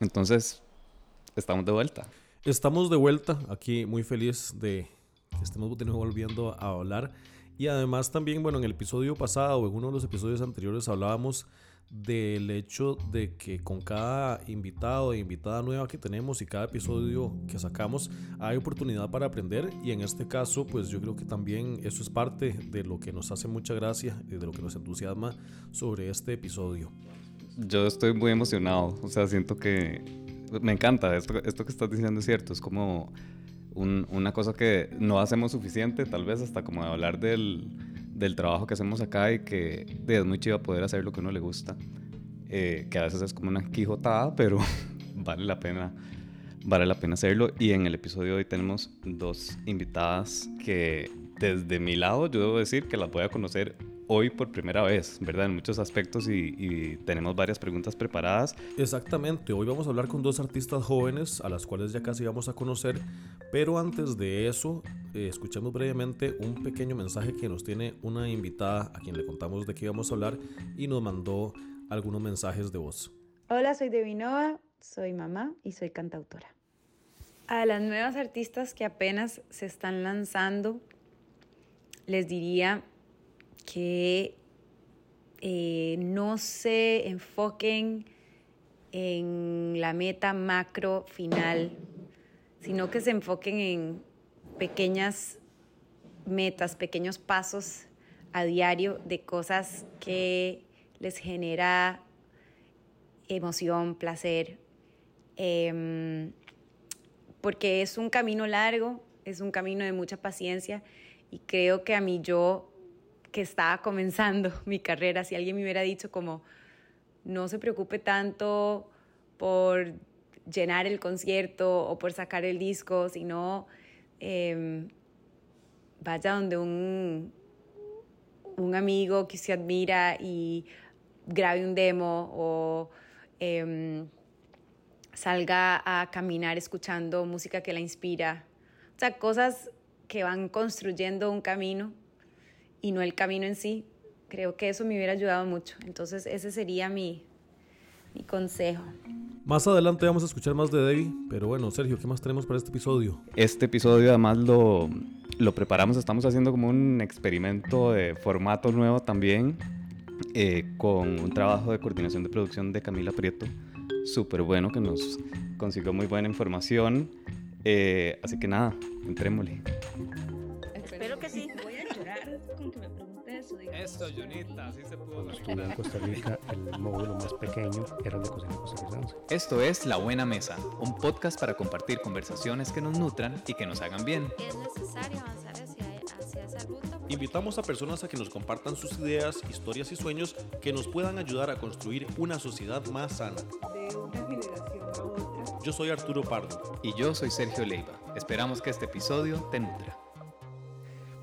Entonces, estamos de vuelta. Estamos de vuelta, aquí muy feliz de que estemos volviendo a hablar. Y además también, bueno, en el episodio pasado o en uno de los episodios anteriores hablábamos del hecho de que con cada invitado e invitada nueva que tenemos y cada episodio que sacamos hay oportunidad para aprender y en este caso pues yo creo que también eso es parte de lo que nos hace mucha gracia y de lo que nos entusiasma sobre este episodio. Yo estoy muy emocionado, o sea, siento que me encanta, esto, esto que estás diciendo es cierto, es como una cosa que no hacemos suficiente, tal vez hasta como de hablar del, del trabajo que hacemos acá y que es muy chido poder hacer lo que uno le gusta, eh, que a veces es como una quijotada, pero vale la pena vale la pena hacerlo. Y en el episodio de hoy tenemos dos invitadas que desde mi lado yo debo decir que las voy a conocer hoy por primera vez, ¿verdad? En muchos aspectos y, tenemos varias preguntas preparadas. Exactamente, hoy vamos a hablar con dos artistas jóvenes a las cuales ya casi vamos a conocer, pero antes de eso, eh, escuchemos brevemente un pequeño mensaje que nos tiene una invitada a quien le contamos de qué íbamos a hablar y nos mandó algunos mensajes de voz. Hola, soy Devinova, soy mamá y soy cantautora. A las nuevas artistas que apenas se están lanzando, les diría que eh, no se enfoquen en la meta macro final, sino que se enfoquen en pequeñas metas, pequeños pasos a diario de cosas que les genera emoción, placer, em, porque es un camino largo, es un camino de mucha paciencia y creo que a mí yo que estaba comenzando mi carrera, si alguien me hubiera dicho como, no se preocupe tanto por llenar el concierto o por sacar el disco, sino em, vaya donde un, un amigo que se admira y grabe un demo o em, salga a caminar escuchando música que la inspira. O sea, cosas que van construyendo un camino y no el camino en sí. Creo que eso me hubiera ayudado mucho. Entonces ese sería mi, mi consejo. Más adelante vamos a escuchar más de Debbie, pero bueno, Sergio, ¿qué más tenemos para este episodio? Este episodio además lo, lo preparamos, estamos haciendo como un experimento de formato nuevo también, eh, con un trabajo de coordinación de producción de Camila Prieto, súper bueno, que nos consiguió muy buena información. Eh, así que nada, entrémosle. Que sí con que me pregunte eso. Eso, Junita, así se pudo. Cuando estuve en Costa Rica, el módulo más pequeño era el de cocina costarricense. Esto es La Buena Mesa, un podcast para compartir conversaciones que nos nutran y que nos hagan bien. Es necesario avanzar hacia, hacia esa ruta. Invitamos a personas a que nos compartan sus ideas, historias y sueños que nos puedan ayudar a construir una sociedad más sana. De una generación a otra. Yo soy Arturo Pardo. Y yo soy Sergio Leiva. Esperamos que este episodio te nutra.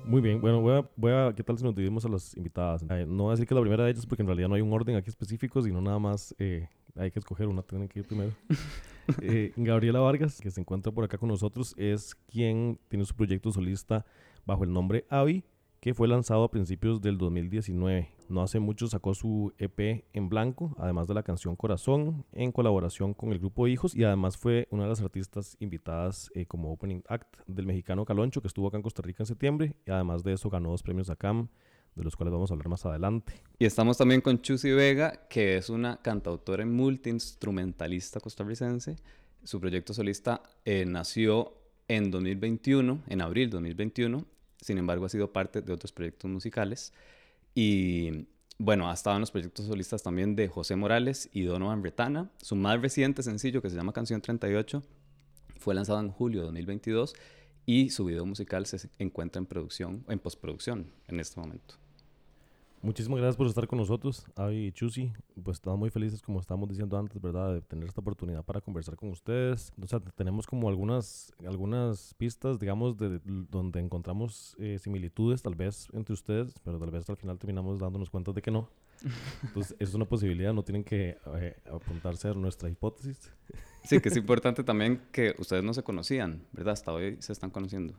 Muy bien, bueno, voy a, voy a, ¿qué tal si nos dividimos a las invitadas? Eh, no voy a decir que la primera de ellas porque en realidad no hay un orden aquí específico, sino nada más eh, hay que escoger una, tienen que ir primero. Eh, Gabriela Vargas, que se encuentra por acá con nosotros, es quien tiene su proyecto solista bajo el nombre Avi que fue lanzado a principios del 2019. No hace mucho sacó su EP en blanco, además de la canción Corazón, en colaboración con el grupo Hijos y además fue una de las artistas invitadas eh, como opening act del mexicano Caloncho que estuvo acá en Costa Rica en septiembre y además de eso ganó dos premios ACAM de los cuales vamos a hablar más adelante. Y estamos también con Chusi Vega, que es una cantautora y multiinstrumentalista costarricense. Su proyecto solista eh, nació en 2021, en abril de 2021, sin embargo ha sido parte de otros proyectos musicales y bueno, ha estado en los proyectos solistas también de José Morales y Donovan Bretana. Su más reciente sencillo, que se llama Canción 38, fue lanzado en julio de 2022 y su video musical se encuentra en producción, en postproducción en este momento. Muchísimas gracias por estar con nosotros, Avi y Chusi. Pues estamos muy felices, como estábamos diciendo antes, ¿verdad? De tener esta oportunidad para conversar con ustedes. O sea, tenemos como algunas, algunas pistas, digamos, de donde encontramos eh, similitudes, tal vez, entre ustedes, pero tal vez al final terminamos dándonos cuenta de que no. Entonces, es una posibilidad, no tienen que eh, apuntarse a nuestra hipótesis. Sí, que es importante también que ustedes no se conocían, ¿verdad? Hasta hoy se están conociendo.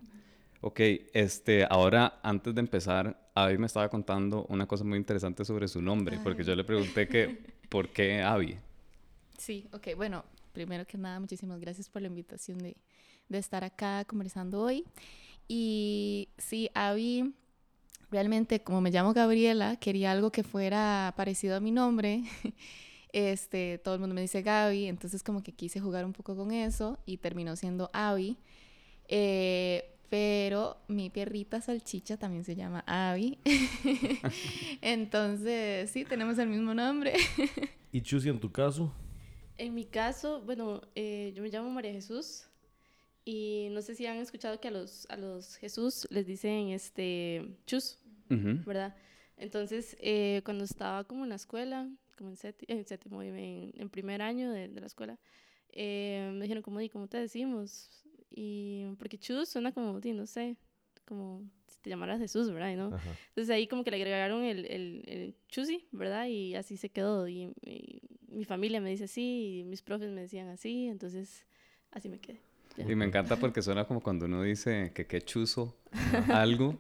Ok, este, ahora antes de empezar, Avi me estaba contando una cosa muy interesante sobre su nombre, porque yo le pregunté que, ¿por qué Avi? Sí, ok, bueno, primero que nada, muchísimas gracias por la invitación de, de estar acá conversando hoy. Y sí, Avi, realmente como me llamo Gabriela, quería algo que fuera parecido a mi nombre. Este, todo el mundo me dice Gaby, entonces como que quise jugar un poco con eso y terminó siendo Avi. Eh, pero mi perrita salchicha también se llama Abby. Entonces, sí, tenemos el mismo nombre. ¿Y Chusi en tu caso? En mi caso, bueno, eh, yo me llamo María Jesús y no sé si han escuchado que a los, a los Jesús les dicen este Chus, ¿verdad? Entonces, eh, cuando estaba como en la escuela, como en, en séptimo, en, en, primer año de, de la escuela, eh, me dijeron, como, ¿cómo te decimos? Y porque Chus suena como, no sé, como si te llamaras Jesús, ¿verdad? ¿no? Entonces ahí como que le agregaron el, el, el Chusi, ¿verdad? Y así se quedó. Y, mi familia me dice así, y mis profes me decían así, entonces así me quedé. Y me encanta porque suena como cuando uno dice que qué chuzo algo,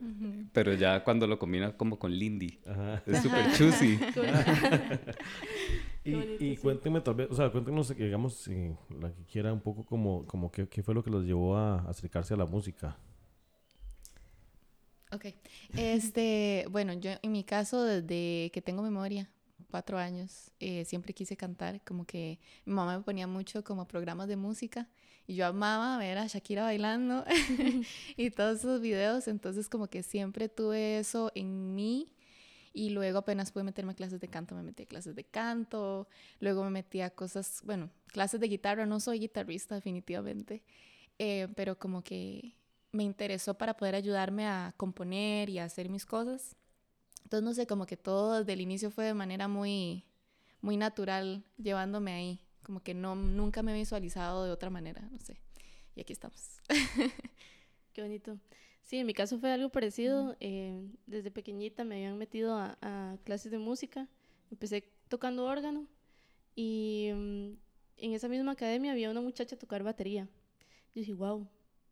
pero ya cuando lo combina como con Lindy. Es súper chusi. y, y cuéntenme tal vez, o sea, cuéntenos, digamos, si la que quiera un poco como, como qué, qué fue lo que los llevó a acercarse a la música. Ok. Este, bueno, yo en mi caso, desde que tengo memoria, cuatro años, eh, siempre quise cantar, como que mi mamá me ponía mucho como programas de música y yo amaba ver a Shakira bailando y todos esos videos, entonces como que siempre tuve eso en mí y luego apenas pude meterme a clases de canto, me metí a clases de canto, luego me metí a cosas, bueno, clases de guitarra, no soy guitarrista definitivamente, eh, pero como que me interesó para poder ayudarme a componer y a hacer mis cosas. Entonces, no sé, como que todo desde el inicio fue de manera muy, muy natural, llevándome ahí. Como que no, nunca me he visualizado de otra manera, no sé. Y aquí estamos. Qué bonito. Sí, en mi caso fue algo parecido. Eh, desde pequeñita me habían metido a, clases de música. Empecé tocando órgano y mm, en esa misma academia había una muchacha a tocar batería. Yo dije, wow.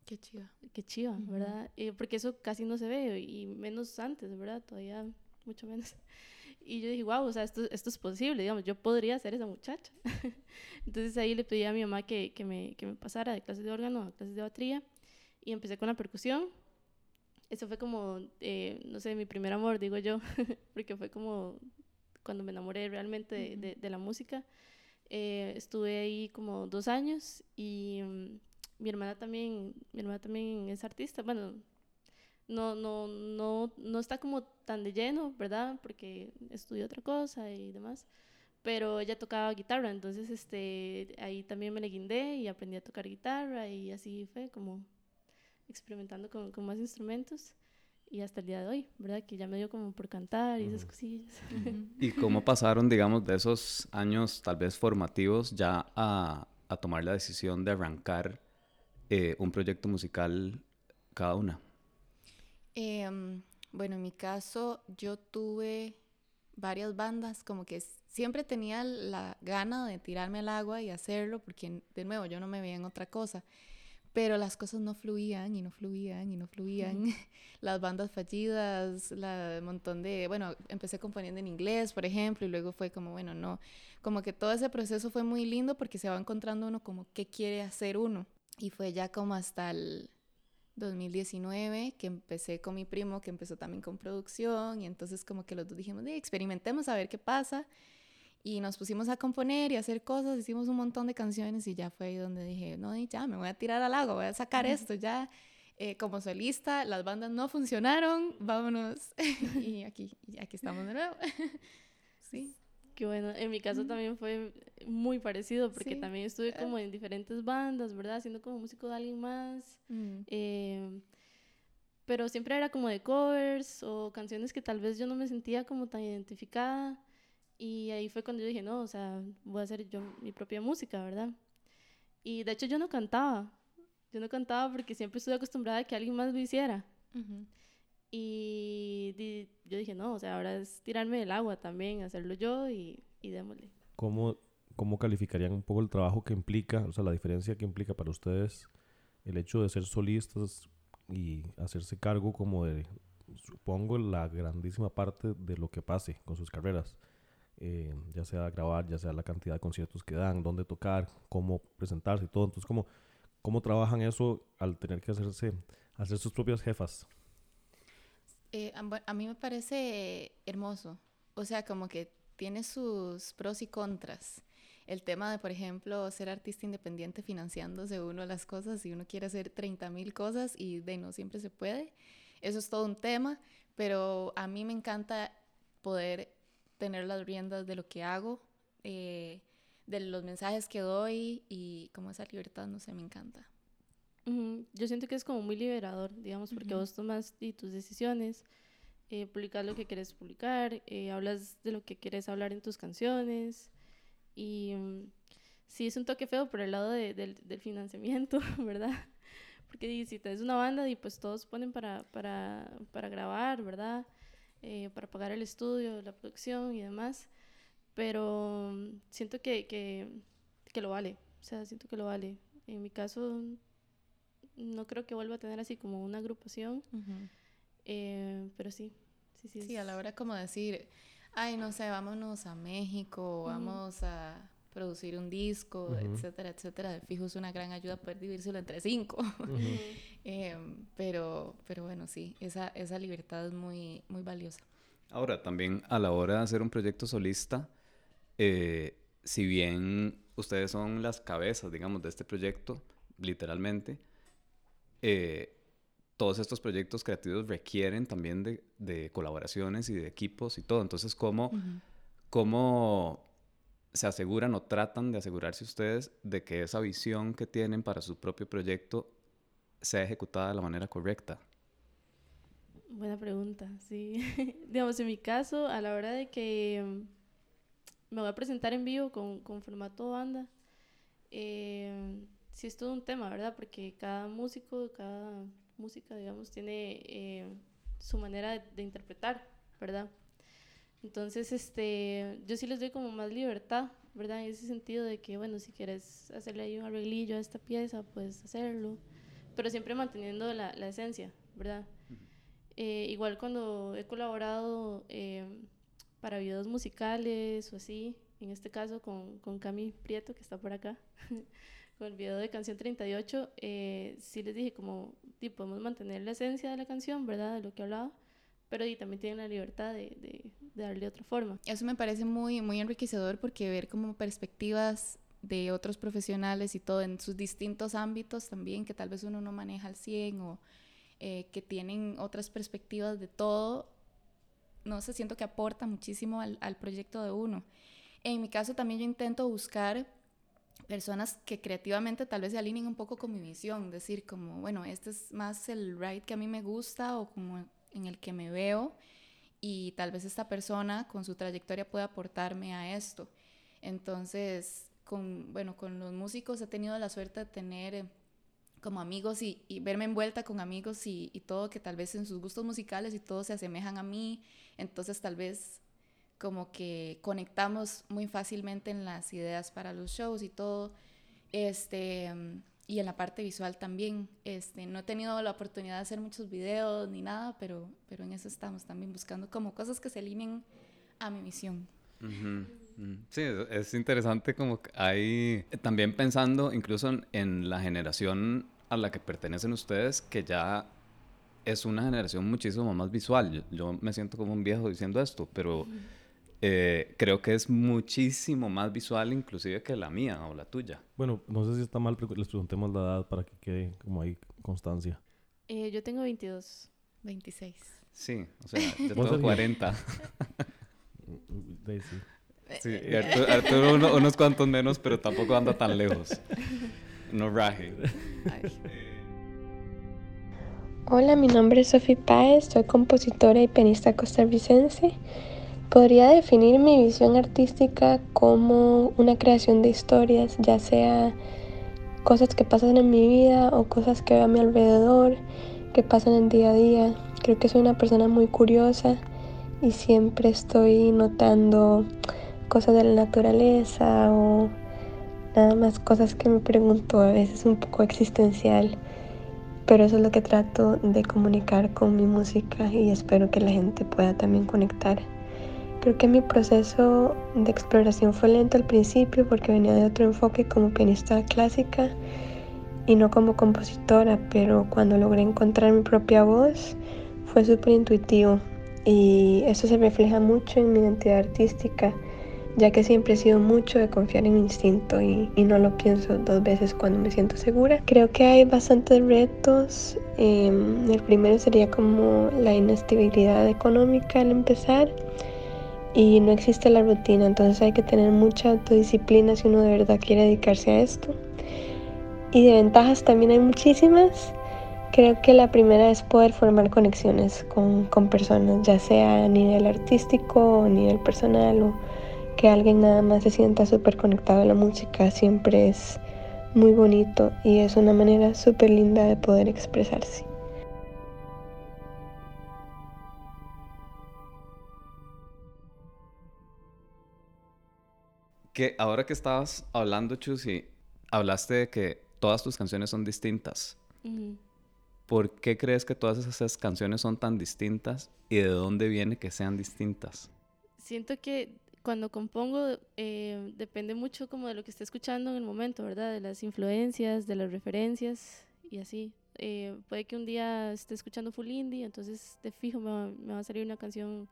Qué chiva. Qué chiva, ¿verdad? Eh, porque eso casi no se ve y menos antes, ¿verdad? Todavía mucho menos. Y yo dije, wow, o sea, esto, esto es posible, digamos, yo podría ser esa muchacha. Entonces ahí le pedí a mi mamá que, que, me, que me pasara de clases de órgano a clases de batería y empecé con la percusión. Eso fue como, eh, no sé, mi primer amor, digo yo, porque fue como cuando me enamoré realmente de, de, la música. Eh, estuve ahí como dos años y mm, mi hermana también, mi hermana también es artista, bueno, no, no, no, no está como tan de lleno, ¿verdad? Porque estudió otra cosa y demás. Pero ella tocaba guitarra, entonces este, ahí también me le guindé y aprendí a tocar guitarra y así fue como experimentando con, con más instrumentos y hasta el día de hoy, ¿verdad? Que ya me dio como por cantar y esas cosillas. ¿Y cómo pasaron, digamos, de esos años tal vez formativos ya a, a tomar la decisión de arrancar eh, un proyecto musical cada una? Em, bueno, en mi caso yo tuve varias bandas, como que siempre tenía la gana de tirarme al agua y hacerlo, porque de nuevo yo no me veía en otra cosa, pero las cosas no fluían y no fluían y no fluían. las bandas fallidas, la montón de, bueno, empecé componiendo en inglés, por ejemplo, y luego fue como, bueno, no, como que todo ese proceso fue muy lindo porque se va encontrando uno como qué quiere hacer uno. Y fue ya como hasta el 2019 que empecé con mi primo que empezó también con producción y entonces como que los dos dijimos, experimentemos a ver qué pasa y nos pusimos a componer y a hacer cosas, hicimos un montón de canciones y ya fue ahí donde dije, no, ya me voy a tirar al lago, voy a sacar esto ya. Eh, como solista, las bandas no funcionaron, vámonos. y aquí, y aquí estamos de nuevo. sí. Qué bueno. En mi caso también fue muy parecido porque también estuve como en diferentes bandas, ¿verdad? Haciendo como músico de alguien más. Mm. Em, pero siempre era como de covers o canciones que tal vez yo no me sentía como tan identificada. Y ahí fue cuando yo dije, no, o sea, voy a hacer yo mi propia música, ¿verdad? Y de hecho yo no cantaba. Yo no cantaba porque siempre estuve acostumbrada a que alguien más lo hiciera. Y yo dije, no, o sea, ahora es tirarme del agua también, hacerlo yo y, y démosle. ¿Cómo, ¿Cómo calificarían un poco el trabajo que implica, o sea, la diferencia que implica para ustedes el hecho de ser solistas y hacerse cargo como de, supongo, la grandísima parte de lo que pase con sus carreras? eh, ya sea grabar, ya sea la cantidad de conciertos que dan, dónde tocar, cómo presentarse y todo. Entonces, ¿cómo, cómo trabajan eso al tener que hacerse, hacer sus propias jefas? Eh, a mí me parece hermoso. O sea, como que tiene sus pros y contras. El tema de, por ejemplo, ser artista independiente financiándose uno las cosas, si uno quiere hacer 30 mil cosas y de no siempre se puede. Eso es todo un tema, pero a mí me encanta poder tener las riendas de lo que hago, eh, de los mensajes que doy y como esa libertad, no sé, me encanta. Yo siento que es como muy liberador, digamos, porque vos tomas y tus decisiones, eh, publicas lo que quieres publicar, eh, hablas de lo que quieres hablar en tus canciones y mm, sí es un toque feo por el lado de, del financiamiento, ¿verdad? Porque si te es una banda y pues todos ponen para, para, para grabar, ¿verdad? Eh, para pagar el estudio, la producción y demás. Pero mm, siento que, que, que, lo vale. O sea, siento que lo vale. En mi caso, no creo que vuelva a tener así como una agrupación. Eh, pero sí, sí, sí. Sí, a la hora como decir, ay, no sé, vámonos a México, vamos a producir un disco, etcétera, etcétera. De fijo es una gran ayuda poder dividirlo entre cinco. Em, pero, pero bueno, sí, esa, esa libertad es muy, muy valiosa. Ahora, también a la hora de hacer un proyecto solista, eh, si bien ustedes son las cabezas, digamos, de este proyecto, literalmente, eh, todos estos proyectos creativos requieren también de, de, colaboraciones y de equipos y todo. Entonces, ¿cómo, ¿cómo se aseguran o tratan de asegurarse ustedes de que esa visión que tienen para su propio proyecto sea ejecutada de la manera correcta? Buena pregunta, sí. Digamos, en mi caso, a la hora de que mm, me voy a presentar en vivo con, con formato banda, eh, sí es todo un tema, ¿verdad? Porque cada músico, cada música, digamos, tiene eh, su manera de, de interpretar, ¿verdad? Entonces, este, yo sí les doy como más libertad, ¿verdad? En ese sentido de que, bueno, si quieres hacerle ahí un arreglillo a esta pieza, puedes hacerlo, pero siempre manteniendo la, la esencia, ¿verdad? Eh, igual cuando he colaborado eh, para videos musicales o así, en este caso con, con Cami Prieto, que está por acá, con el video de Canción 38, eh, sí les dije como, tipo, podemos mantener la esencia de la canción, ¿verdad? De lo que hablaba, pero y también tienen la libertad de, de, darle otra forma. Eso me parece muy, muy enriquecedor porque ver como perspectivas de otros profesionales y todo en sus distintos ámbitos también, que tal vez uno no maneja al 100 o eh, que tienen otras perspectivas de todo, no sé, siento que aporta muchísimo al, al proyecto de uno. En mi caso también yo intento buscar personas que creativamente tal vez se alineen un poco con mi visión, decir como, bueno, este es más el ride que a mí me gusta o como en el que me veo y tal vez esta persona con su trayectoria puede aportarme a esto. Entonces, con, bueno, con los músicos he tenido la suerte de tener eh, como amigos y, verme envuelta con amigos y, y, todo que tal vez en sus gustos musicales y todo se asemejan a mí. Entonces, tal vez como que conectamos muy fácilmente en las ideas para los shows y todo. Este, y en la parte visual también. Este, no he tenido la oportunidad de hacer muchos videos ni nada, pero, pero en eso estamos también buscando como cosas que se alineen a mi misión. Sí, es interesante como hay también pensando incluso en, la generación a la que pertenecen ustedes, que ya es una generación muchísimo más visual. Yo, me siento como un viejo diciendo esto, pero... Eh, creo que es muchísimo más visual inclusive que la mía o la tuya. Bueno, no sé si está mal, pero les preguntemos la edad para que quede como ahí constancia. Eh, yo tengo 22. 26. Sí, o sea, yo tengo 40. sí. sí y Arturo, unos cuantos menos, pero tampoco anda tan lejos. No raje. Hola, mi nombre es Sofía Páez, soy compositora y pianista costarricense. Podría definir mi visión artística como una creación de historias, ya sea cosas que pasan en mi vida o cosas que veo a mi alrededor, que pasan en día a día. Creo que soy una persona muy curiosa y siempre estoy notando cosas de la naturaleza o nada más cosas que me pregunto a veces un poco existencial. Pero eso es lo que trato de comunicar con mi música y espero que la gente pueda también conectar. Creo que mi proceso de exploración fue lento al principio porque venía de otro enfoque como pianista clásica y no como compositora, pero cuando logré encontrar mi propia voz fue súper intuitivo y eso se refleja mucho en mi identidad artística, ya que siempre he sido mucho de confiar en mi instinto y, no lo pienso dos veces cuando me siento segura. Creo que hay bastantes retos. Em, el primero sería como la inestabilidad económica al empezar y no existe la rutina, entonces hay que tener mucha autodisciplina si uno de verdad quiere dedicarse a esto. Y de ventajas también hay muchísimas. Creo que la primera es poder formar conexiones con, con personas, ya sea a nivel artístico o a nivel personal o que alguien nada más se sienta súper conectado a la música, siempre es muy bonito y es una manera súper linda de poder expresarse. Que ahora que estabas hablando, Chusi, hablaste de que todas tus canciones son distintas. ¿Por qué crees que todas esas canciones son tan distintas y de dónde viene que sean distintas? Siento que cuando compongo eh, depende mucho como de lo que esté escuchando en el momento, ¿verdad? De las influencias, de las referencias y así. Eh, puede que un día esté escuchando full indie, entonces de fijo me va, me va, a salir una canción,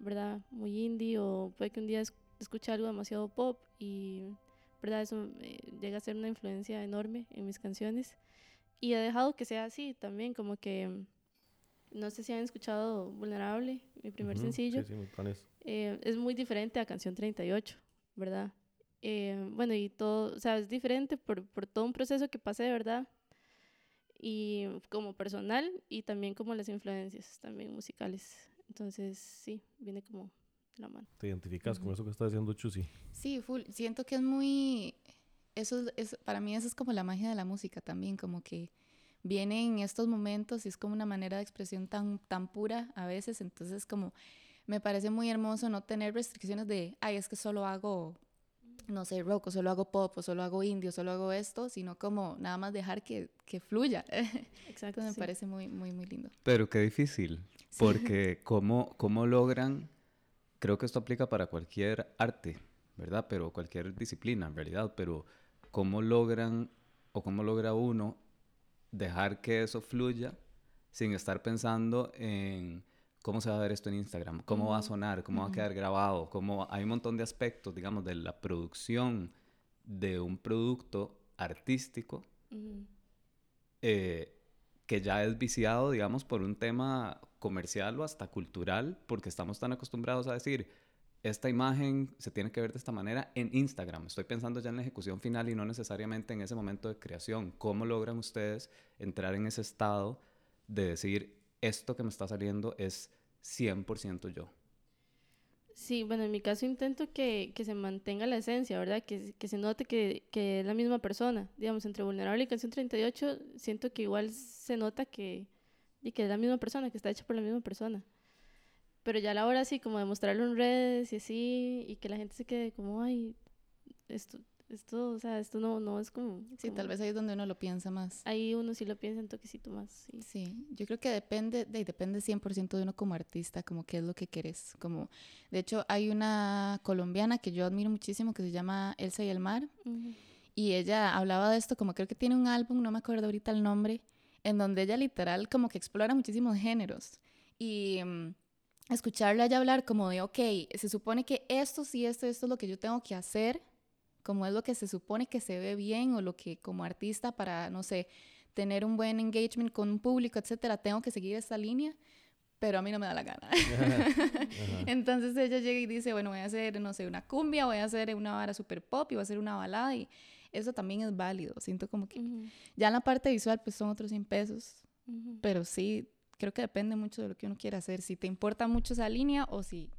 ¿verdad? Muy indie, o puede que un día escuché algo demasiado pop y, ¿verdad? Eso eh, llega a ser una influencia enorme en mis canciones. Y he dejado que sea así también, como que, no sé si han escuchado Vulnerable, mi primer sencillo. Sí, sí, eh, es muy diferente a Canción 38, ¿verdad? Eh, bueno, y todo, o sea, es diferente por, por todo un proceso que pasé, ¿verdad? Y como personal y también como las influencias también musicales. Entonces, sí, viene como ¿Te identificas con eso que está diciendo Chusi? Sí, full. Siento que es muy... Eso es, para mí eso es como la magia de la música también, como que viene en estos momentos y es como una manera de expresión tan, tan pura a veces, entonces como me parece muy hermoso no tener restricciones de, ay, es que solo hago, no sé, rock, o solo hago pop, o solo hago indie, o solo hago esto, sino como nada más dejar que, que fluya. Exacto. me parece muy, muy, muy lindo. Pero qué difícil, porque ¿cómo, ¿cómo logran creo que esto aplica para cualquier arte, ¿verdad? Pero cualquier disciplina en realidad, pero ¿cómo logran o cómo logra uno dejar que eso fluya sin estar pensando en cómo se va a ver esto en Instagram, cómo va a sonar, cómo va a quedar grabado, cómo hay un montón de aspectos, digamos, de la producción de un producto artístico eh, que ya es viciado, digamos, por un tema comercial o hasta cultural, porque estamos tan acostumbrados a decir, esta imagen se tiene que ver de esta manera en Instagram. Estoy pensando ya en la ejecución final y no necesariamente en ese momento de creación. ¿Cómo logran ustedes entrar en ese estado de decir, esto que me está saliendo es 100% yo? Sí, bueno, en mi caso intento que, que se mantenga la esencia, ¿verdad? Que, que se note que, que, es la misma persona. Digamos, entre Vulnerable y Canción 38, siento que igual se nota que, y que es la misma persona, que está hecha por la misma persona. Pero ya a la hora así, como de mostrarlo en redes y así, y que la gente se quede como, ay, esto, esto, o sea, esto no, no es como... Sí, tal vez ahí es donde uno lo piensa más. Ahí uno sí lo piensa un toquecito más, sí. Sí, yo creo que depende, de, depende 100% de uno como artista, como qué es lo que quieres. Como, de hecho, hay una colombiana que yo admiro muchísimo que se llama Elsa y el Mar, y ella hablaba de esto, como creo que tiene un álbum, no me acuerdo ahorita el nombre, en donde ella literal como que explora muchísimos géneros y um, escucharla ella hablar como de, ok, se supone que esto sí, esto, esto es lo que yo tengo que hacer, como es lo que se supone que se ve bien o lo que como artista para, no sé, tener un buen engagement con un público, etcétera, tengo que seguir esta línea, pero a mí no me da la gana. Entonces ella llega y dice, bueno, voy a hacer, no sé, una cumbia, voy a hacer una vara super pop y voy a hacer una balada y eso también es válido. Siento como que ya en la parte visual pues son otros 100 pesos, pero sí, creo que depende mucho de lo que uno quiera hacer, si te importa mucho esa línea o si,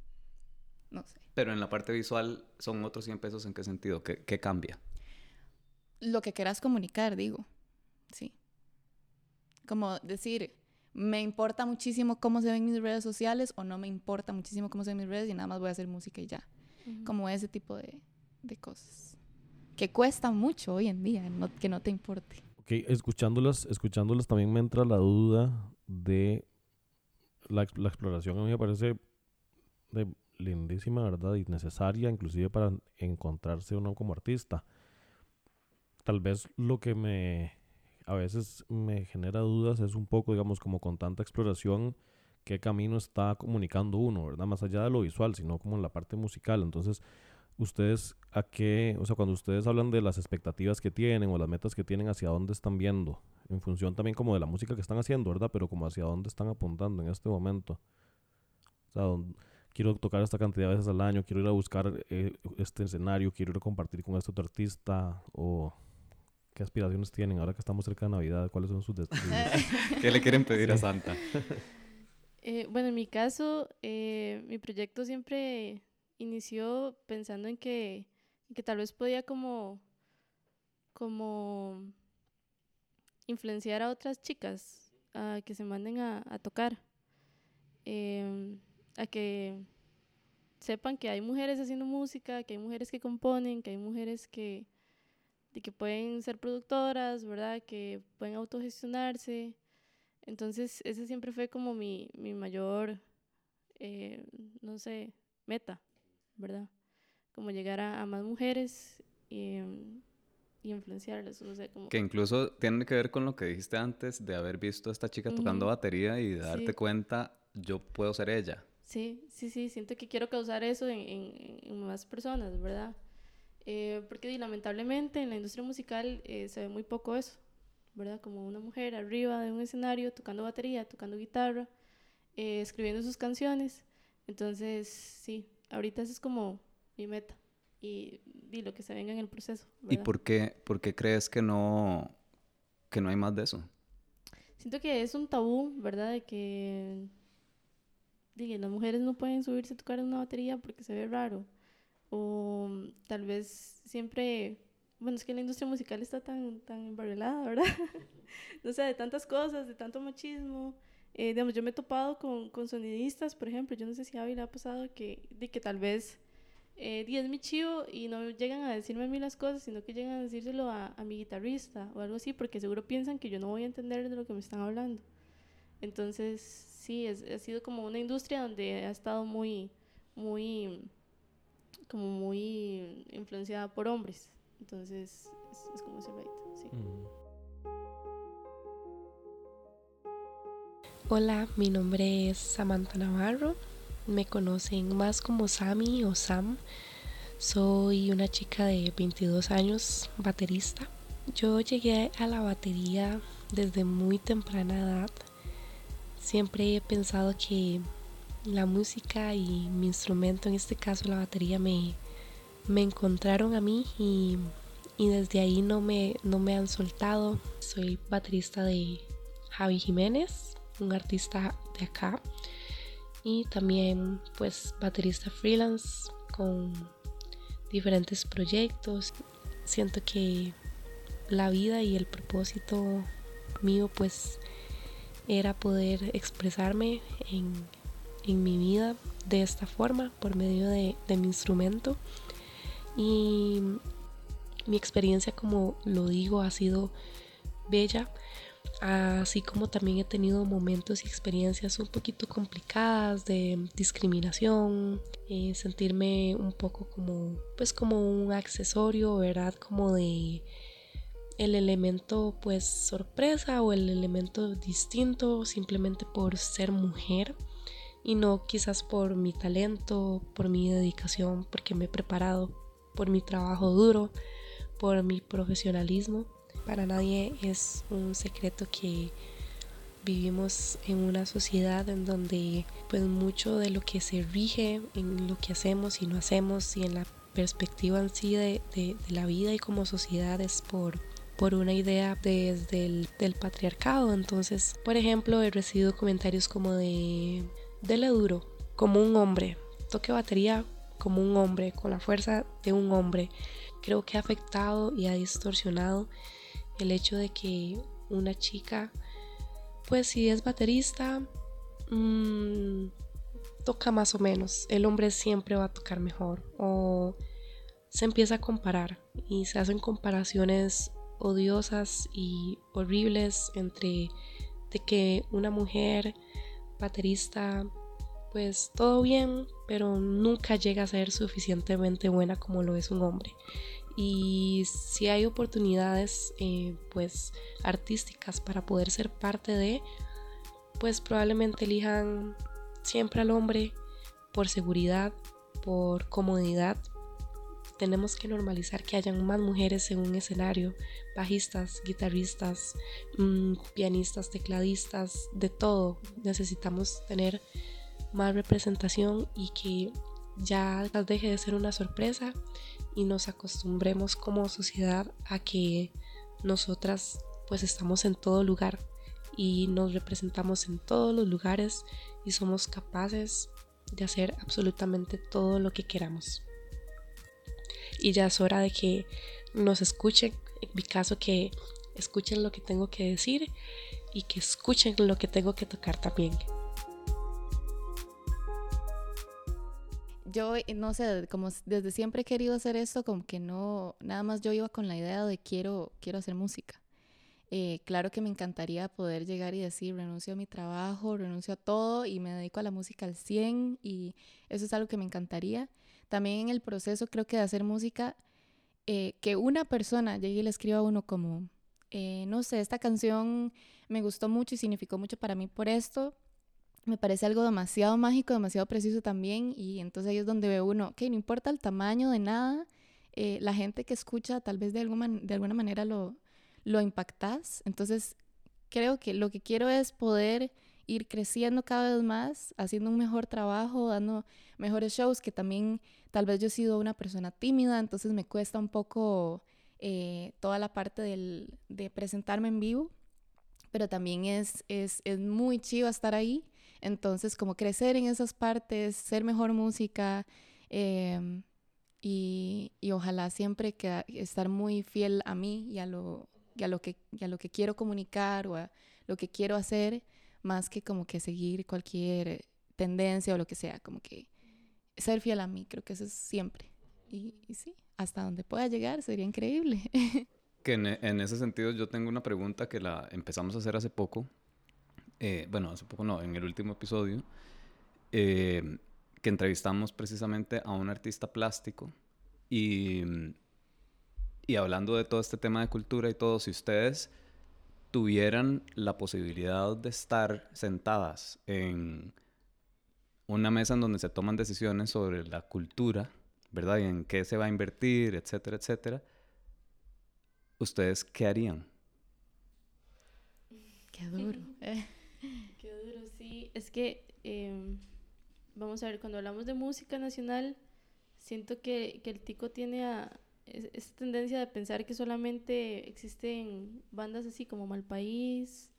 no sé. Pero en la parte visual son otros 100 pesos, ¿en qué sentido? ¿Qué, qué cambia? Lo que quieras comunicar, digo, sí. Como decir, me importa muchísimo cómo se ven mis redes sociales o no me importa muchísimo cómo se ven mis redes y nada más voy a hacer música y ya. Como ese tipo de, de cosas que cuesta mucho hoy en día, que no te importe. Ok, escuchándolas, escuchándolas también me entra la duda de la, exploración. A mí me parece lindísima, ¿verdad? Y necesaria, inclusive para encontrarse uno como artista. Tal vez lo que me a veces me genera dudas es un poco, digamos, como con tanta exploración, qué camino está comunicando uno, ¿verdad? Más allá de lo visual, sino como en la parte musical. Entonces, ustedes a qué, o sea, cuando ustedes hablan de las expectativas que tienen o las metas que tienen, hacia dónde están viendo, en función también como de la música que están haciendo, ¿verdad? Pero como hacia dónde están apuntando en este momento. O sea, quiero tocar esta cantidad de veces al año, quiero ir a buscar eh, este escenario, quiero ir a compartir con este otro artista o qué aspiraciones tienen ahora que estamos cerca de Navidad, cuáles son sus deseos. ¿Qué le quieren pedir a Santa? Eh, bueno, en mi caso, eh, mi proyecto siempre inició pensando en que, que tal vez podía como, como influenciar a otras chicas a que se manden a, tocar, em, a que sepan que hay mujeres haciendo música, que hay mujeres que componen, que hay mujeres que, que pueden ser productoras, ¿verdad? Que pueden autogestionarse. Entonces, ese siempre fue como mi, mi mayor, eh, no sé, meta, ¿verdad? Como llegar a, más mujeres y, y influenciarlas, no sé, como... Que incluso tiene que ver con lo que dijiste antes de haber visto a esta chica tocando batería y de darte cuenta, yo puedo ser ella. Sí, sí, sí, siento que quiero causar eso en, en, más personas, ¿verdad? Eh, porque lamentablemente en la industria musical eh, se ve muy poco eso, ¿verdad? Como una mujer arriba de un escenario tocando batería, tocando guitarra, eh, escribiendo sus canciones. Entonces, sí, ahorita eso es como mi meta y, y lo que se venga en el proceso. ¿Y por qué, por qué crees que no, que no hay más de eso? Siento que es un tabú, ¿verdad? De que diga, las mujeres no pueden subirse a tocar una batería porque se ve raro. O tal vez siempre, bueno, es que la industria musical está tan, tan embarrelada, ¿verdad? no sé, de tantas cosas, de tanto machismo. Eh, digamos, yo me he topado con, con, sonidistas, por ejemplo, yo no sé si a Abby le ha pasado que, de que tal vez eh, es mi chivo y no llegan a decirme a mí las cosas, sino que llegan a decírselo a, a, mi guitarrista o algo así, porque seguro piensan que yo no voy a entender de lo que me están hablando. Entonces, sí, es, ha sido como una industria donde ha estado muy, muy, como muy influenciada por hombres. Entonces, es, como ese sí. Mm. Hola, mi nombre es Samantha Navarro. Me conocen más como Sammy o Sam. Soy una chica de 22 años, baterista. Yo llegué a la batería desde muy temprana edad. Siempre he pensado que la música y mi instrumento, en este caso la batería, me, encontraron a mí y, y desde ahí no me, no me han soltado. Soy baterista de Javi Jiménez un artista de acá y también pues baterista freelance con diferentes proyectos. Siento que la vida y el propósito mío pues era poder expresarme en, en mi vida de esta forma por medio de, de mi instrumento y mi experiencia como lo digo ha sido bella así como también he tenido momentos y experiencias un poquito complicadas de discriminación, eh, sentirme un poco como, pues como un accesorio, ¿verdad? Como de el elemento pues sorpresa o el elemento distinto simplemente por ser mujer y no quizás por mi talento, por mi dedicación, porque me he preparado, por mi trabajo duro, por mi profesionalismo. Para nadie es un secreto que vivimos en una sociedad en donde pues mucho de lo que se rige en lo que hacemos y no hacemos y en la perspectiva en sí de, la vida y como sociedad es por, por una idea desde el del patriarcado. Entonces, por ejemplo, he recibido comentarios como de, dele duro, como un hombre, toque batería como un hombre, con la fuerza de un hombre. Creo que ha afectado y ha distorsionado el hecho de que una chica, pues si es baterista, mm, toca más o menos, el hombre siempre va a tocar mejor o se empieza a comparar y se hacen comparaciones odiosas y horribles entre de que una mujer baterista pues todo bien, pero nunca llega a ser suficientemente buena como lo es un hombre. Y si hay oportunidades, eh, pues artísticas para poder ser parte de, pues probablemente elijan siempre al hombre por seguridad, por comodidad. Tenemos que normalizar que hayan más mujeres en un escenario, bajistas, guitarristas, mm, pianistas, tecladistas, de todo. Necesitamos tener más representación y que ya deje de ser una sorpresa y nos acostumbremos como sociedad a que nosotras pues estamos en todo lugar y nos representamos en todos los lugares y somos capaces de hacer absolutamente todo lo que queramos. Y ya es hora de que nos escuchen, en mi caso que escuchen lo que tengo que decir y que escuchen lo que tengo que tocar también. Yo eh, no sé, como desde siempre he querido hacer esto, como que no, nada más yo iba con la idea de quiero, quiero hacer música. Eh, claro que me encantaría poder llegar y decir, renuncio a mi trabajo, renuncio a todo y me dedico a la música al 100 y eso es algo que me encantaría. También en el proceso creo que de hacer música, eh, que una persona llegue y le escriba a uno como, no sé, esta canción me gustó mucho y significó mucho para mí por esto, me parece algo demasiado mágico, demasiado preciso también, y entonces ahí es donde ve uno, que no importa el tamaño de nada, eh, la gente que escucha tal vez de, alguna, de alguna manera lo, lo impactas, entonces creo que lo que quiero es poder ir creciendo cada vez más, haciendo un mejor trabajo, dando mejores shows, que también tal vez yo he sido una persona tímida, entonces me cuesta un poco eh, toda la parte del, de presentarme en vivo, pero también es, es, es muy chivo estar ahí entonces, como crecer en esas partes, ser mejor música em, y, ojalá siempre que, estar muy fiel a mí y a, lo, y a, lo que, a lo que quiero comunicar o a lo que quiero hacer, más que como que seguir cualquier tendencia o lo que sea, como que ser fiel a mí, creo que eso es siempre. Y, sí, hasta donde pueda llegar sería increíble. que en, ese sentido yo tengo una pregunta que la empezamos a hacer hace poco eh, bueno, hace poco no, en el último episodio, eh, que entrevistamos precisamente a un artista plástico y, y hablando de todo este tema de cultura y todo, si ustedes tuvieran la posibilidad de estar sentadas en una mesa en donde se toman decisiones sobre la cultura, ¿verdad? Y en qué se va a invertir, etcétera, etcétera, ¿ustedes qué harían? Qué duro. Eh. Qué duro, sí. Es que, em, vamos a ver, cuando hablamos de música nacional, siento que, que el tico tiene esa tendencia de pensar que solamente existen bandas así como Malpaís,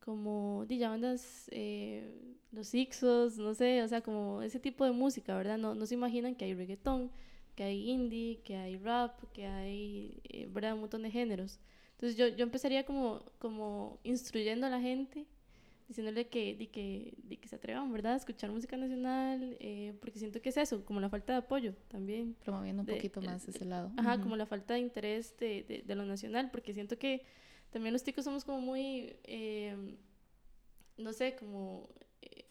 como ya bandas, eh, los Ixos, no sé, o sea, como ese tipo de música, ¿verdad? No, no se imaginan que hay reggaetón, que hay indie, que hay rap, que hay, eh, ¿verdad? Un montón de géneros. Entonces yo, yo empezaría como, como instruyendo a la gente diciéndole que, de que, de que se atrevan, ¿verdad? A escuchar música nacional, eh, porque siento que es eso, como la falta de apoyo también. Promoviendo un poquito más ese lado. Ajá, como la falta de interés de, de, de, lo nacional, porque siento que también los ticos somos como muy, eh, no sé, como eh,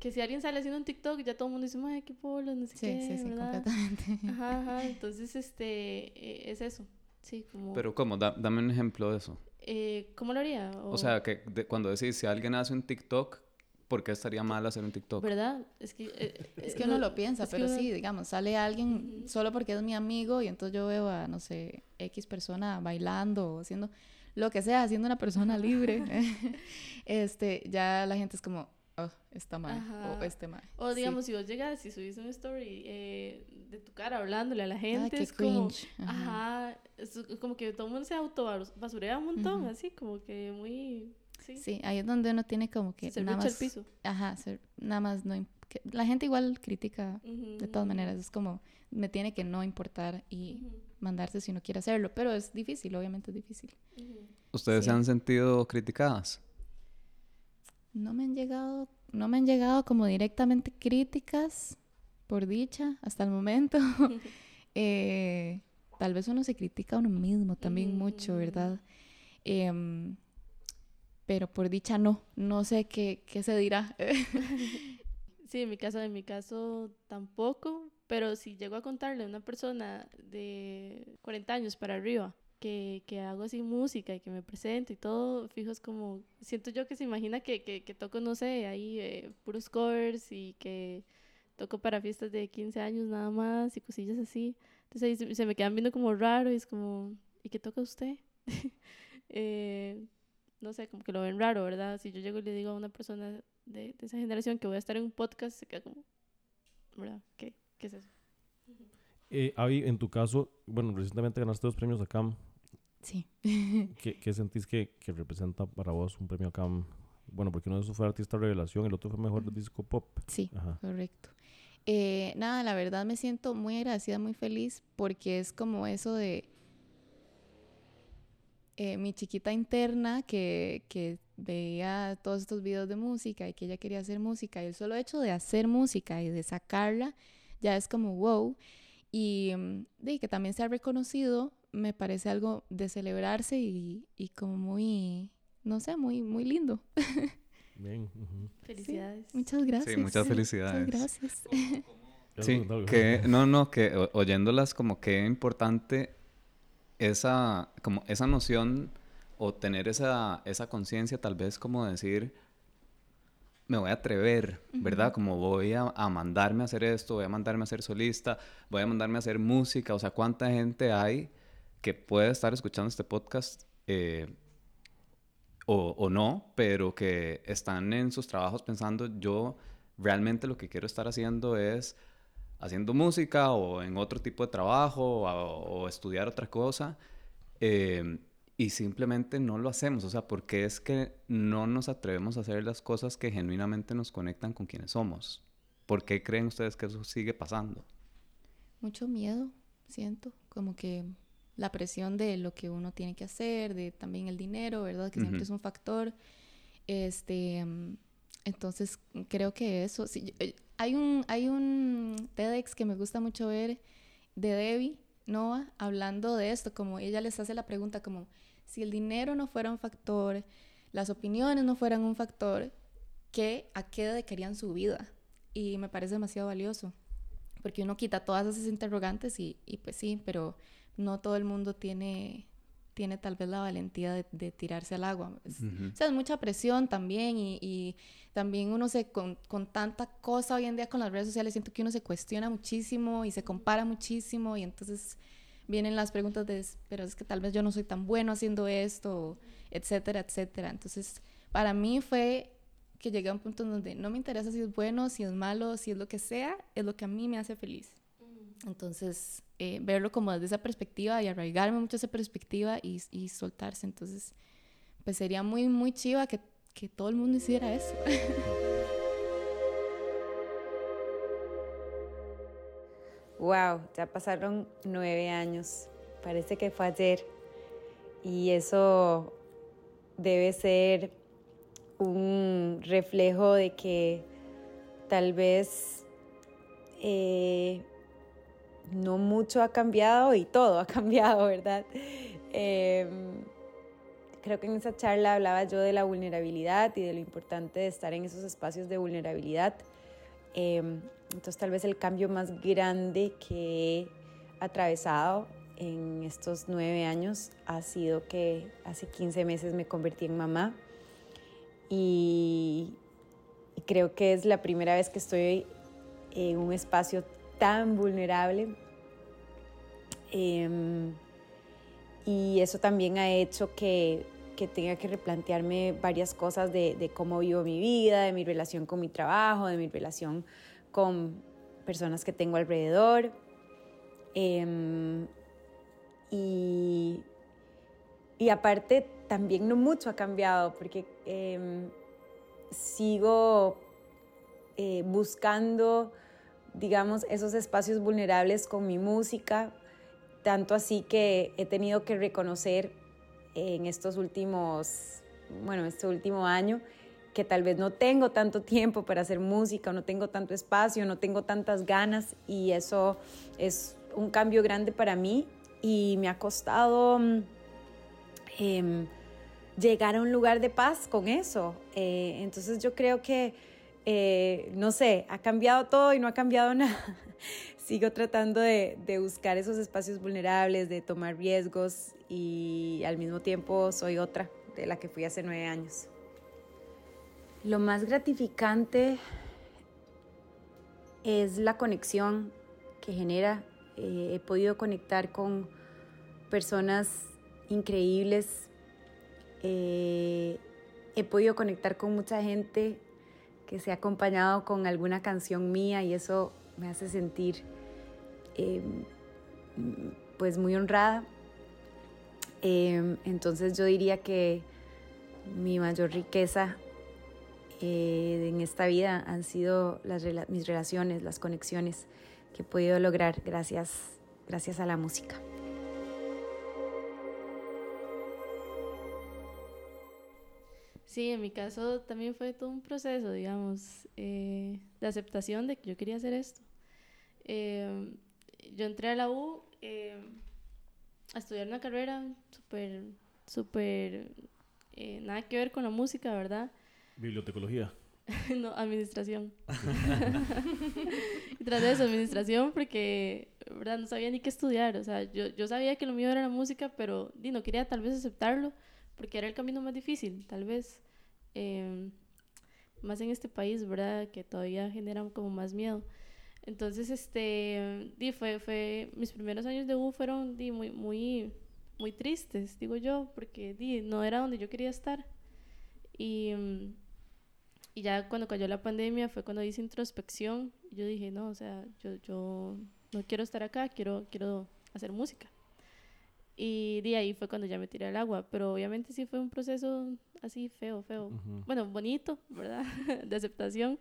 que si alguien sale haciendo un TikTok, ya todo el mundo dice, ay, qué polo, no sé qué, sí, sí, completamente. Ajá, ajá, entonces, este, es eso, sí, como... Pero, ¿cómo? dame un ejemplo de eso. Eh, ¿cómo lo haría? O, sea, que cuando decís, si alguien hace un TikTok, ¿por qué estaría mal hacer un TikTok? ¿Verdad? Es que, eh, es que uno lo piensa, pero sí, digamos, sale alguien solo porque es mi amigo y entonces yo veo a, no sé, X persona bailando o haciendo lo que sea, siendo una persona libre, este, ya la gente es como, oh, está mal, o este mal. O digamos, si vos llegas y subís una story eh, de tu cara hablándole a la gente, es como, ajá, es como que todo el mundo se autobasurea un montón, así, como que muy... Sí. sí, ahí es donde uno tiene como que... Se nada más, el piso. Ajá, nada más no... la gente igual critica de todas maneras, es como, me tiene que no importar y mandarse si uno quiere hacerlo, pero es difícil, obviamente es difícil. ¿Ustedes se han sentido criticadas? No me han llegado, no me han llegado como directamente críticas, por dicha, hasta el momento. eh, tal vez uno se critica a uno mismo también mucho. ¿verdad? Em, pero por dicha no, no sé qué, qué se dirá. Sí, en mi caso, en mi caso tampoco, pero si llego a contarle a una persona de 40 años para arriba que, que, hago así música y que me presento y todo, fijo, es como, siento yo que se imagina que, que, que toco, no sé, ahí eh, puros covers y que toco para fiestas de 15 años nada más y cosillas así. Entonces ahí se, me quedan viendo como raro y es como, ¿y qué toca usted? eh, no sé, como que lo ven raro, ¿verdad? Si yo llego y le digo a una persona de, de esa generación que voy a estar en un podcast, se queda como, ¿verdad? ¿Qué, qué es eso? Eh, Avi, en tu caso, bueno, recientemente ganaste dos premios a CAM. Sí. ¿Qué, qué sentís que, que, representa para vos un premio CAM? Bueno, porque uno de esos fue Artista Revelación, el otro fue Mejor Disco Pop. Sí, Ajá. correcto. Eh, nada, la verdad me siento muy agradecida, muy feliz, porque es como eso de eh, mi chiquita interna que, que, veía todos estos videos de música y que ella quería hacer música y el solo hecho de hacer música y de sacarla ya es como wow y de que también se ha reconocido me parece algo de celebrarse y, y como muy no sé muy muy lindo Bien. Felicidades. Sí, muchas gracias. Sí, muchas felicidades. Muchas gracias. Sí, que no, no, que oyéndolas como que importante esa, como esa noción o tener esa, esa conciencia tal vez como decir, me voy a atrever, ¿verdad? Como voy a, a, mandarme a hacer esto, voy a mandarme a ser solista, voy a mandarme a hacer música, o sea, ¿cuánta gente hay que puede estar escuchando este podcast eh, o, no, pero que están en sus trabajos pensando, yo realmente lo que quiero estar haciendo es haciendo música o en otro tipo de trabajo o, o estudiar otra cosa. Eh, y simplemente no lo hacemos. O sea, porque es que no nos atrevemos a hacer las cosas que genuinamente nos conectan con quienes somos. ¿Por qué creen ustedes que eso sigue pasando? Mucho miedo, siento, como que la presión de lo que uno tiene que hacer, de también el dinero, ¿verdad? Que siempre uh -huh. es un factor. Este, entonces creo que eso, sí, hay un, hay un TEDx que me gusta mucho ver de Debbie Noah hablando de esto, como ella les hace la pregunta como, si el dinero no fuera un factor, las opiniones no fueran un factor, ¿qué, ¿a qué dedicarían su vida? Y me parece demasiado valioso, porque uno quita todas esas interrogantes y, y pues sí, pero no todo el mundo tiene, tiene tal vez la valentía de, de tirarse al agua. Es, uh -huh. O sea, es mucha presión también y, y también uno se, con, con, tanta cosa hoy en día con las redes sociales, siento que uno se cuestiona muchísimo y se compara muchísimo y entonces vienen las preguntas de, pero es que tal vez yo no soy tan bueno haciendo esto, etcétera, etcétera. Entonces, para mí fue que llegué a un punto en donde no me interesa si es bueno, si es malo, si es lo que sea, es lo que a mí me hace feliz. Entonces, eh, verlo como desde esa perspectiva y arraigarme mucho esa perspectiva y, y soltarse. Entonces, pues sería muy, muy chiva que, que todo el mundo hiciera eso. wow, ya pasaron nueve años. Parece que fue ayer. Y eso debe ser un reflejo de que tal vez eh, no mucho ha cambiado y todo ha cambiado, ¿verdad? Eh, creo que en esa charla hablaba yo de la vulnerabilidad y de lo importante de estar en esos espacios de vulnerabilidad. Eh, entonces tal vez el cambio más grande que he atravesado en estos nueve años ha sido que hace 15 meses me convertí en mamá y, y creo que es la primera vez que estoy en un espacio tan vulnerable. Eh, y eso también ha hecho que, que, tenga que replantearme varias cosas de, cómo vivo mi vida, de mi relación con mi trabajo, de mi relación con personas que tengo alrededor. Eh, y, y, aparte, también no mucho ha cambiado, porque eh, sigo eh, buscando digamos, esos espacios vulnerables con mi música, tanto así que he tenido que reconocer en estos últimos, bueno, este último año, que tal vez no tengo tanto tiempo para hacer música, no tengo tanto espacio, no tengo tantas ganas y eso es un cambio grande para mí y me ha costado eh, llegar a un lugar de paz con eso. Eh, entonces yo creo que eh, no sé, ha cambiado todo y no ha cambiado nada. Sigo tratando de, buscar esos espacios vulnerables, de tomar riesgos y al mismo tiempo soy otra de la que fui hace nueve años. Lo más gratificante es la conexión que genera. Eh, he podido conectar con personas increíbles. Eh, he podido conectar con mucha gente que se ha acompañado con alguna canción mía y eso me hace sentir em, pues muy honrada. Em, entonces yo diría que mi mayor riqueza eh, en esta vida han sido mis relaciones, las conexiones que he podido lograr gracias, gracias a la música. Sí, en mi caso también fue todo un proceso, digamos, eh, de aceptación de que yo quería hacer esto. Eh, yo entré a la U a estudiar una carrera súper, súper, nada que ver con la música, ¿verdad? Bibliotecología. no, administración. y tras de eso, administración, porque, ¿verdad? No sabía ni qué estudiar. O sea, yo, yo sabía que lo mío era la música, pero di, no quería tal vez aceptarlo, porque era el camino más difícil, tal vez. Em, más en este país, ¿verdad? Que todavía generan como más miedo. Entonces, este, di, fue, fue, mis primeros años de U fueron, di, muy, muy, muy tristes, digo yo, porque, di, no era donde yo quería estar. Y em, y ya cuando cayó la pandemia fue cuando hice introspección. Yo dije, no, o sea, yo, yo no quiero estar acá, quiero, quiero hacer música. Y de ahí fue cuando ya me tiré al agua. Pero obviamente sí fue un proceso así feo, feo. Bueno, bonito, ¿verdad? de aceptación,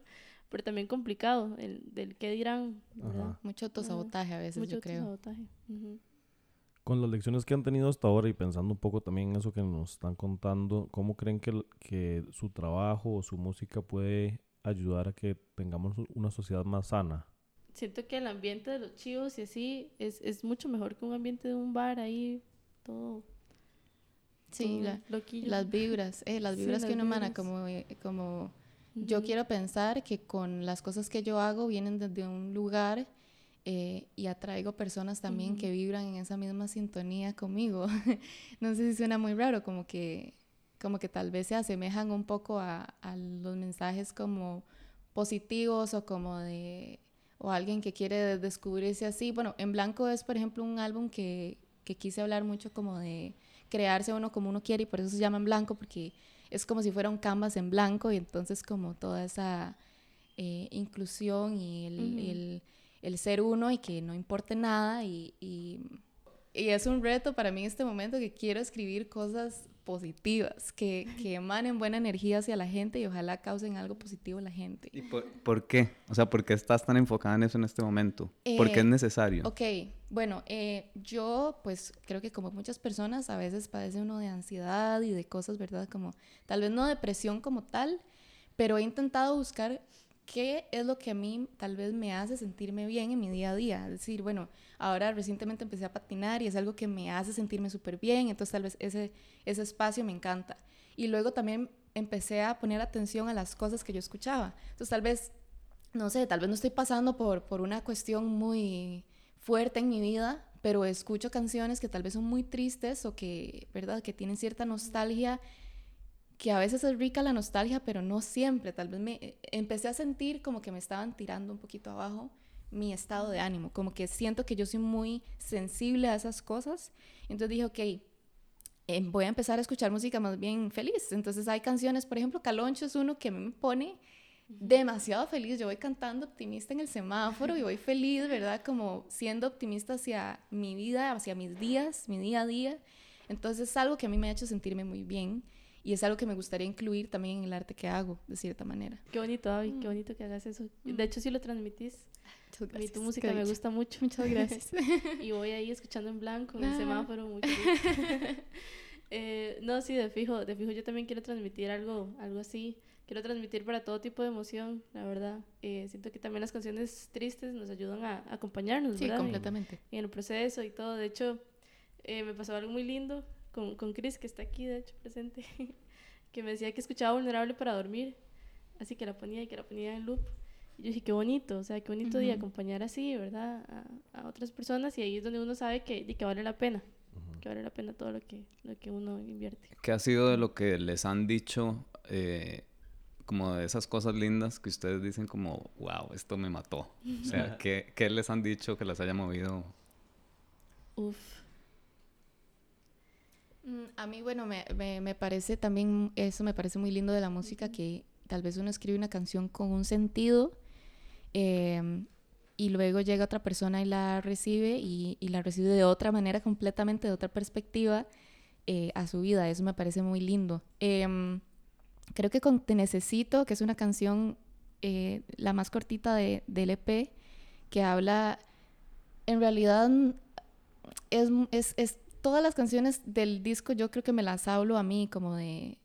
pero también complicado, el, del qué dirán. ¿verdad? Mucho autosabotaje a veces, yo creo. Mucho autosabotaje con las lecciones que han tenido hasta ahora y pensando un poco también en eso que nos están contando, ¿cómo creen que, que su trabajo o su música puede ayudar a que tengamos una sociedad más sana? Siento que el ambiente de los chivos y así es, es mucho mejor que un ambiente de un bar ahí, todo. Sí, las vibras, eh, las vibras que uno emana, como, eh, como yo quiero pensar que con las cosas que yo hago vienen desde un lugar eh, y atraigo personas también que vibran en esa misma sintonía conmigo. no sé si suena muy raro, como que, como que tal vez se asemejan un poco a, a los mensajes como positivos o como de o alguien que quiere descubrirse así. Bueno, En Blanco es, por ejemplo, un álbum que, que quise hablar mucho como de crearse uno como uno quiere y por eso se llama En Blanco, porque es como si fuera un canvas en blanco y entonces como toda esa eh, inclusión y el el ser uno y que no importe nada y, y, es un reto para mí en este momento que quiero escribir cosas positivas, que, que, emanen buena energía hacia la gente y ojalá causen algo positivo en la gente. ¿Y por, qué? O sea, ¿por qué estás tan enfocada en eso en este momento? ¿Por qué es eh, necesario? Ok, bueno, eh, yo pues creo que como muchas personas a veces padece uno de ansiedad y de cosas, ¿verdad? Como tal vez no depresión como tal, pero he intentado buscar qué es lo que a mí tal vez me hace sentirme bien en mi día a día. Es decir, bueno, ahora recientemente empecé a patinar y es algo que me hace sentirme súper bien, entonces tal vez ese, ese espacio me encanta. Y luego también empecé a poner atención a las cosas que yo escuchaba. Entonces tal vez, no sé, tal vez no estoy pasando por, por una cuestión muy fuerte en mi vida, pero escucho canciones que tal vez son muy tristes o que, ¿verdad?, que tienen cierta nostalgia que a veces es rica la nostalgia, pero no siempre. Tal vez me eh, empecé a sentir como que me estaban tirando un poquito abajo mi estado de ánimo, como que siento que yo soy muy sensible a esas cosas. Entonces dije, ok, eh, voy a empezar a escuchar música más bien feliz. Entonces hay canciones, por ejemplo, Caloncho es uno que me pone demasiado feliz. Yo voy cantando optimista en el semáforo y voy feliz, ¿verdad? Como siendo optimista hacia mi vida, hacia mis días, mi día a día. Entonces es algo que a mí me ha hecho sentirme muy bien. Y es algo que me gustaría incluir también en el arte que hago, de cierta manera. Qué bonito, Abby, qué mm. bonito que hagas eso. De hecho, sí lo transmitís. A mí tu música me gusta mucho. Muchas gracias. y voy ahí escuchando en blanco, en el ah. semáforo, mucho. eh, no, sí, de fijo, de fijo yo también quiero transmitir algo, algo así. Quiero transmitir para todo tipo de emoción, la verdad. Eh, siento que también las canciones tristes nos ayudan a, acompañarnos, ¿verdad? Sí, completamente. Y, en el proceso y todo. De hecho, eh, me pasó algo muy lindo con, con Chris, que está aquí, de hecho, presente, que me decía que escuchaba vulnerable para dormir. así que la ponía y que la ponía en loop. Y yo dije, qué bonito, o sea, qué bonito de acompañar así, ¿verdad? A, otras personas y ahí es donde uno sabe que, que vale la pena, que vale la pena todo lo que, lo que uno invierte. ¿Qué ha sido de lo que les han dicho, eh, como de esas cosas lindas que ustedes dicen como, wow, esto me mató? O sea, ¿qué, ¿qué, les han dicho que les haya movido? Uf. Mm, a mí, bueno, me, me, me parece también, eso me parece muy lindo de la música, que tal vez uno escribe una canción con un sentido Em, y luego llega otra persona y la recibe y, la recibe de otra manera, completamente de otra perspectiva eh, a su vida. Eso me parece muy lindo. Em, creo que con Te Necesito, que es una canción eh, la más cortita de, del EP, que habla, en realidad es, es, es, todas las canciones del disco yo creo que me las hablo a mí como de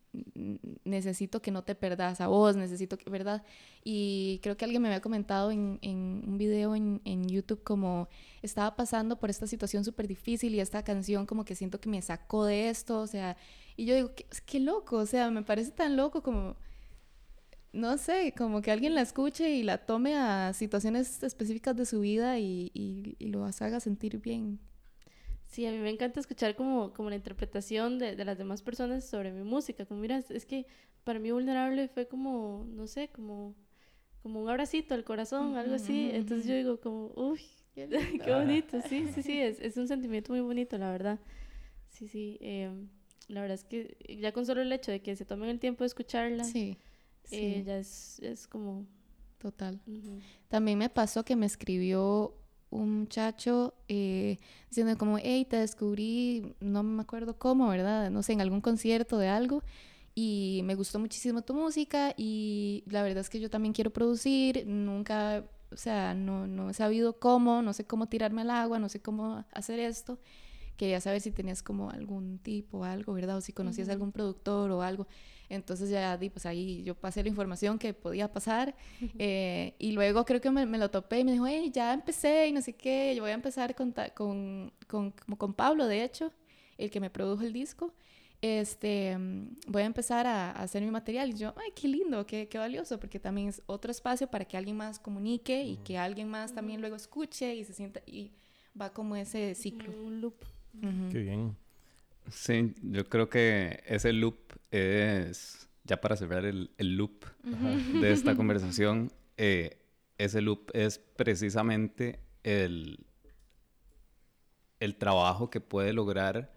necesito que no te perdas a vos, necesito que, ¿verdad? Y creo que alguien me había comentado en, en un video en, en, YouTube como estaba pasando por esta situación súper difícil y esta canción como que siento que me sacó de esto, o sea, y yo digo, qué, loco, o sea, me parece tan loco como, no sé, como que alguien la escuche y la tome a situaciones específicas de su vida y, y lo haga sentir bien. Sí, a mí me encanta escuchar como, como la interpretación de, de las demás personas sobre mi música. Como, mira, es que para mí Vulnerable fue como, no sé, como, como un abracito al corazón, algo así. Entonces yo digo como, uy, qué, bonito. Sí, sí, sí, es, es, un sentimiento muy bonito, la verdad. Sí, sí. Eh, la verdad es que ya con solo el hecho de que se tomen el tiempo de escucharla, sí, eh, ya es, es como... Total. También me pasó que me escribió un muchacho eh, diciendo como, hey, te descubrí, no me acuerdo cómo, ¿verdad? No sé, en algún concierto de algo. Y me gustó muchísimo tu música y la verdad es que yo también quiero producir, nunca, o sea, no, no he sabido cómo, no sé cómo tirarme al agua, no sé cómo hacer esto. Quería saber si tenías como algún tipo o algo, ¿verdad? O si conocías algún productor o algo. Entonces ya di, pues ahí yo pasé la información que podía pasar eh, y luego creo que me, lo topé y me dijo, hey, ya empecé y no sé qué, yo voy a empezar con, con, con, con Pablo, de hecho, el que me produjo el disco. Este, voy a empezar a, hacer mi material y yo, ay, qué lindo, qué, qué, valioso, porque también es otro espacio para que alguien más comunique y que alguien más también luego escuche y se sienta y va como ese ciclo. Un loop. Qué bien. Sí, yo creo que ese loop es, ya para cerrar el, el loop de esta conversación, eh, ese loop es precisamente el, el trabajo que puede lograr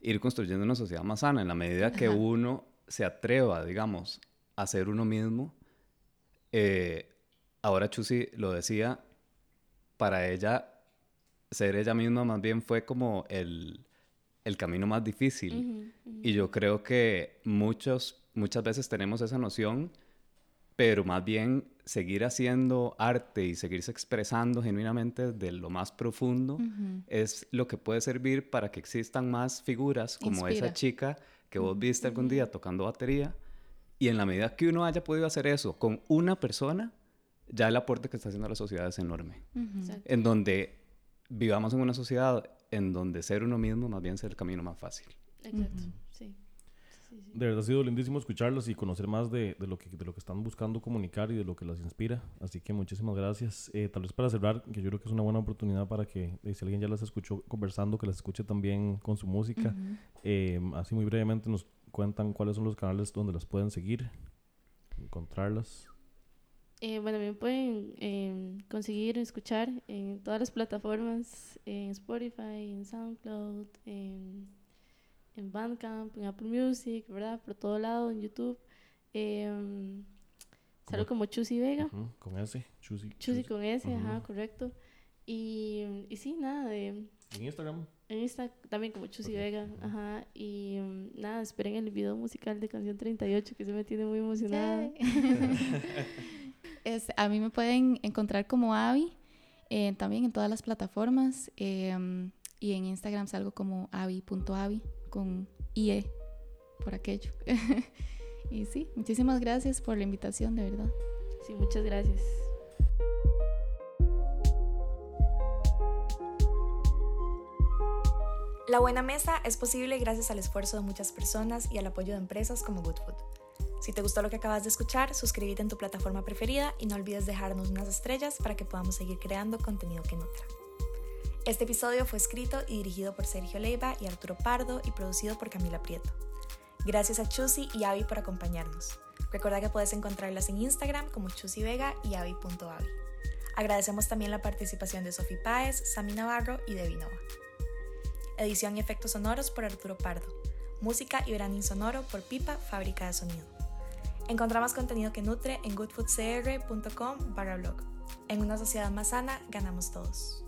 ir construyendo una sociedad más sana en la medida que uno se atreva, digamos, a ser uno mismo. Eh, ahora Chusi lo decía, para ella ser ella misma más bien fue como el, el camino más difícil. Y yo creo que muchos, muchas veces tenemos esa noción, pero más bien seguir haciendo arte y seguirse expresando genuinamente de lo más profundo es lo que puede servir para que existan más figuras como esa chica que vos viste algún día tocando batería. Y en la medida que uno haya podido hacer eso con una persona, ya el aporte que está haciendo a la sociedad es enorme. En donde vivamos en una sociedad en donde ser uno mismo más bien ser el camino más fácil. Exacto, sí. De verdad ha sido lindísimo escucharlos y conocer más de, de, lo que, de lo que están buscando comunicar y de lo que las inspira. Así que muchísimas gracias. Eh, tal vez para cerrar, que yo creo que es una buena oportunidad para que, eh, si alguien ya las escuchó conversando, que las escuche también con su música. Eh, así muy brevemente nos cuentan cuáles son los canales donde las pueden seguir, encontrarlas. Eh, bueno, me pueden eh, conseguir escuchar en todas las plataformas, en Spotify, en SoundCloud, en, en Bandcamp, en Apple Music, ¿verdad? Por todo lado, en YouTube. Eh, salgo como Chusi Vega. con S, Chusi. Chusi con S, ajá, correcto. Y, y sí, nada de... ¿En Instagram? En Instagram también como Chusi Vega, ajá. Y nada, esperen el video musical de Canción 38 que se me tiene muy emocionada. a mí me pueden encontrar como Avi, eh, también en todas las plataformas. Em, y en Instagram salgo como avi.avi con IE por aquello. y sí, muchísimas gracias por la invitación, de verdad. Sí, muchas gracias. La Buena Mesa es posible gracias al esfuerzo de muchas personas y al apoyo de empresas como Good Food. Si te gustó lo que acabas de escuchar, suscríbete en tu plataforma preferida y no olvides dejarnos unas estrellas para que podamos seguir creando contenido que nutra. Este episodio fue escrito y dirigido por Sergio Leiva y Arturo Pardo y producido por Camila Prieto. Gracias a Chusi y Avi por acompañarnos. Recuerda que puedes encontrarlas en Instagram como Chusi Vega y avi.avi. Agradecemos también la participación de Sofi Páez, Sami Navarro y Debbie Nova. Edición y efectos sonoros por Arturo Pardo. Música y branding sonoro por Pipa, Fábrica de Sonido. Encontramos contenido que nutre en goodfoodcr.com barra blog. En una sociedad más sana, ganamos todos.